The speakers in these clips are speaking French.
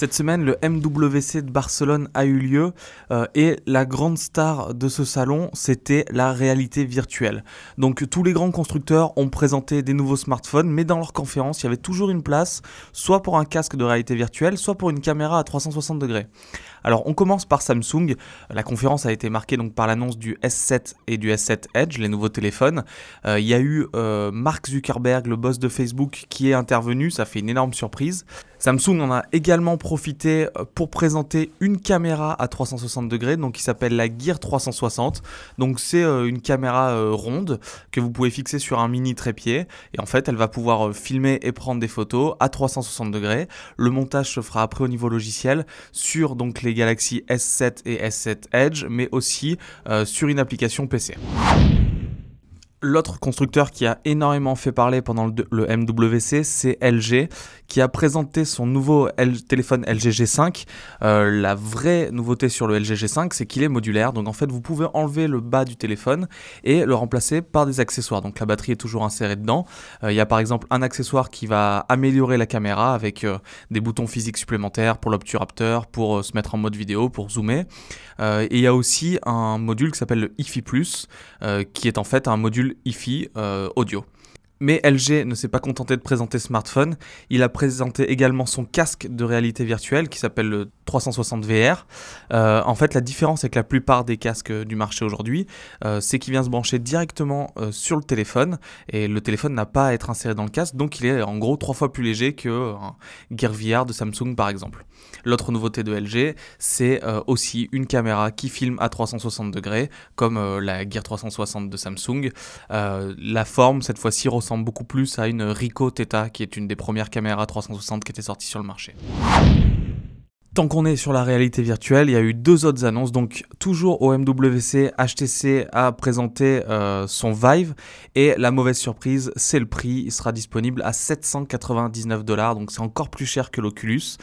Cette semaine, le MWC de Barcelone a eu lieu euh, et la grande star de ce salon, c'était la réalité virtuelle. Donc tous les grands constructeurs ont présenté des nouveaux smartphones, mais dans leur conférence, il y avait toujours une place, soit pour un casque de réalité virtuelle, soit pour une caméra à 360 degrés. Alors on commence par Samsung. La conférence a été marquée par l'annonce du S7 et du S7 Edge, les nouveaux téléphones. Euh, il y a eu euh, Mark Zuckerberg, le boss de Facebook, qui est intervenu. Ça fait une énorme surprise. Samsung en a également profité euh, pour présenter une caméra à 360 degrés, donc qui s'appelle la Gear 360. Donc c'est une caméra ronde que vous pouvez fixer sur un mini trépied et en fait elle va pouvoir filmer et prendre des photos à 360 degrés. Le montage se fera après au niveau logiciel sur donc les Galaxy S7 et S7 Edge, mais aussi euh, sur une application PC. L'autre constructeur qui a énormément fait parler pendant le, MWC, c'est LG, qui a présenté son nouveau téléphone LG G5. Euh, la vraie nouveauté sur le LG G5, c'est qu'il est modulaire. Donc en fait, vous pouvez enlever le bas du téléphone et le remplacer par des accessoires. Donc la batterie est toujours insérée dedans. Euh, il y a par exemple un accessoire qui va améliorer la caméra avec euh, des boutons physiques supplémentaires pour l'obturateur, pour se mettre en mode vidéo, pour zoomer. et il y a aussi un module qui s'appelle le IFI Plus, qui est en fait un module IFI euh, audio. Mais LG ne s'est pas contenté de présenter smartphone, il a présenté également son casque de réalité virtuelle qui s'appelle le 360 VR. Euh, en fait, la différence avec la plupart des casques du marché aujourd'hui, euh, c'est qu'il vient se brancher directement sur le téléphone et le téléphone n'a pas à être inséré dans le casque, donc il est en gros trois fois plus léger qu'un Gear VR de Samsung par exemple. L'autre nouveauté de LG, c'est euh, aussi une caméra qui filme à 360 degrés, comme euh, la Gear 360 de Samsung. Euh, la forme, cette fois-ci, ressemble beaucoup plus à une Ricoh Theta, qui est une des premières caméras 360 qui était sortie sur le marché. Tant qu'on est sur la réalité virtuelle, il y a eu deux autres annonces. Donc, toujours au MWC, HTC a présenté son Vive. Et la mauvaise surprise, c'est le prix. Il sera disponible à 799 dollars. Donc, c'est encore plus cher que l'Oculus.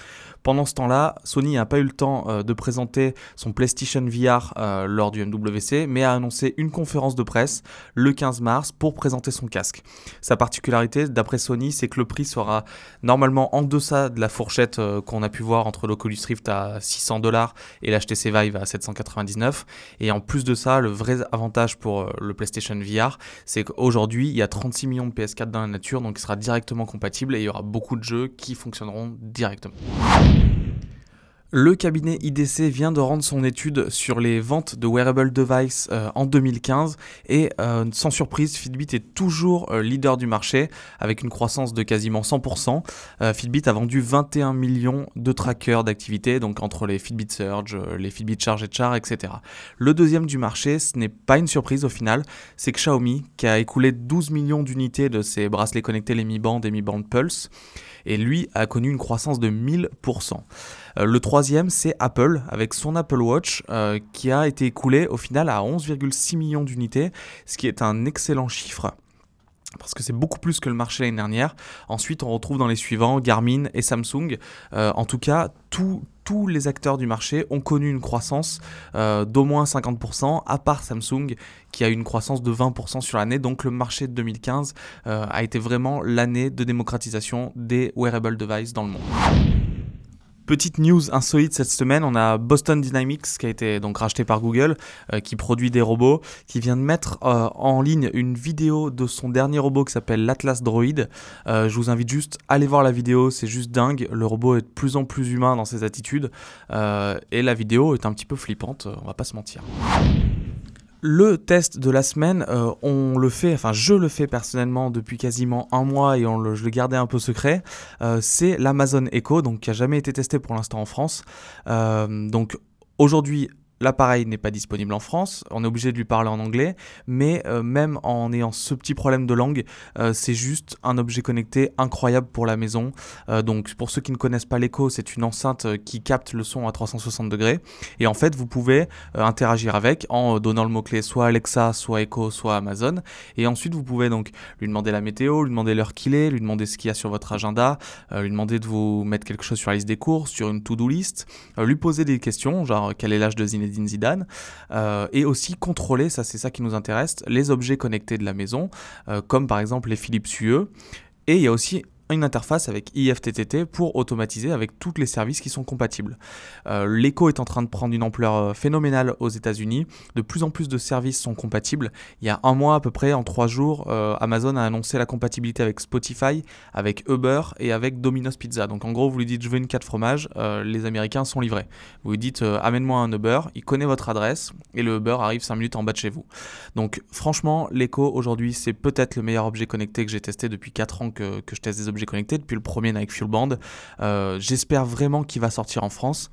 Pendant ce temps-là, Sony n'a pas eu le temps euh, de présenter son PlayStation VR euh, lors du MWC, mais a annoncé une conférence de presse le 15 mars pour présenter son casque. Sa particularité, d'après Sony, c'est que le prix sera normalement en deçà de la fourchette euh, qu'on a pu voir entre l'Oculus Rift à 600 dollars et l'HTC Vive à 799. Et en plus de ça, le vrai avantage pour le PlayStation VR, c'est qu'aujourd'hui, il y a 36 millions de PS4 dans la nature, donc il sera directement compatible et il y aura beaucoup de jeux qui fonctionneront directement. Le cabinet IDC vient de rendre son étude sur les ventes de wearable devices euh, en 2015 et euh, sans surprise, Fitbit est toujours euh, leader du marché avec une croissance de quasiment 100%. Fitbit a vendu 21 millions de trackers d'activité, donc entre les Fitbit Surge, les Fitbit Charge et Char, etc. Le deuxième du marché, ce n'est pas une surprise au final, c'est Xiaomi qui a écoulé 12 millions d'unités de ses bracelets connectés, les Mi Band et Mi Band Pulse et lui a connu une croissance de 1000%. Euh, le troisième, c'est Apple, avec son Apple Watch, euh, qui a été écoulé au final à 11,6 millions d'unités, ce qui est un excellent chiffre parce que c'est beaucoup plus que le marché l'année dernière. Ensuite, on retrouve dans les suivants Garmin et Samsung. Euh, en tout cas, tous les acteurs du marché ont connu une croissance d'au moins 50%, à part Samsung qui a eu une croissance de 20% sur l'année. Donc le marché de 2015 a été vraiment l'année de démocratisation des wearable devices dans le monde. Petite news insolite cette semaine, on a Boston Dynamics qui a été donc racheté par Google, euh, qui produit des robots, qui vient de mettre euh, en ligne une vidéo de son dernier robot qui s'appelle l'Atlas Droid. Euh, je vous invite juste à aller voir la vidéo, c'est juste dingue. Le robot est de plus en plus humain dans ses attitudes et la vidéo est un petit peu flippante, on va pas se mentir. Le test de la semaine, euh, on le fait, enfin je le fais personnellement depuis quasiment un mois et je le gardais un peu secret. Euh, c'est l'Amazon Echo, donc qui a jamais été testé pour l'instant en France. Euh, donc aujourd'hui, L'appareil n'est pas disponible en France, on est obligé de lui parler en anglais, mais euh, même en ayant ce petit problème de langue, euh, c'est juste un objet connecté incroyable pour la maison. Euh, donc pour ceux qui ne connaissent pas l'écho, c'est une enceinte qui capte le son à 360 degrés, et en fait vous pouvez interagir avec en donnant le mot-clé soit Alexa, soit Echo, soit Amazon, et ensuite vous pouvez donc lui demander la météo, lui demander l'heure qu'il est, lui demander ce qu'il y a sur votre agenda, lui demander de vous mettre quelque chose sur la liste des courses, sur une to-do list, lui poser des questions, genre quel est l'âge de Zinedine Zidane, euh, et aussi contrôler, ça c'est ça qui nous intéresse, les objets connectés de la maison, euh, comme par exemple les Philips Hue. Et il y a aussi une interface avec IFTTT pour automatiser avec tous les services qui sont compatibles. Euh, est en train de prendre une ampleur euh, phénoménale aux États-Unis. De plus en plus de services sont compatibles. Il y a un mois à peu près, en trois jours, euh, Amazon a annoncé la compatibilité avec Spotify, avec Uber et avec Domino's Pizza. Donc en gros, vous lui dites je veux une 4 fromages, les Américains sont livrés. Vous lui dites amène-moi un Uber, il connaît votre adresse et le Uber arrive 5 minutes en bas de chez vous. Donc franchement, l'écho aujourd'hui, c'est peut-être le meilleur objet connecté que j'ai testé depuis 4 ans que je teste des objets connecté depuis le premier Nike Fuel Band. Euh, j'espère vraiment qu'il va sortir en France.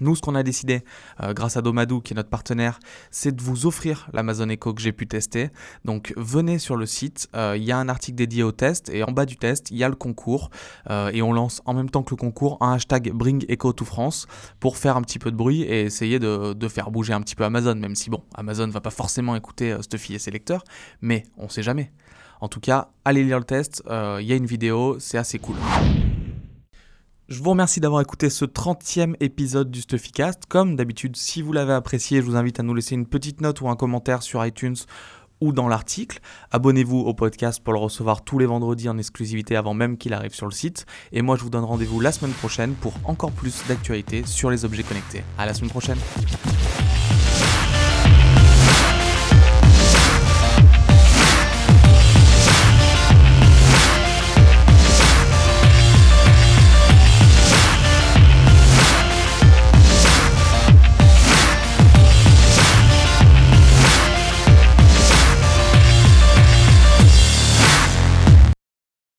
Nous, ce qu'on a décidé, euh, grâce à Domadou, qui est notre partenaire, c'est de vous offrir l'Amazon Echo que j'ai pu tester. Donc, venez sur le site, euh, il y a un article dédié au test, et en bas du test, il y a le concours. et on lance en même temps que le concours un hashtag Bring Echo to France pour faire un petit peu de bruit et essayer de, faire bouger un petit peu Amazon, même si, bon, Amazon va pas forcément écouter Stuffy et ses lecteurs, mais on sait jamais. En tout cas, allez lire le test, il euh, y a une vidéo, c'est assez cool. Je vous remercie d'avoir écouté ce 30e épisode du Stuffycast. Comme d'habitude, si vous l'avez apprécié, je vous invite à nous laisser une petite note ou un commentaire sur iTunes ou dans l'article. Abonnez-vous au podcast pour le recevoir tous les vendredis en exclusivité avant même qu'il arrive sur le site. Et moi, je vous donne rendez-vous la semaine prochaine pour encore plus d'actualités sur les objets connectés. À la semaine prochaine.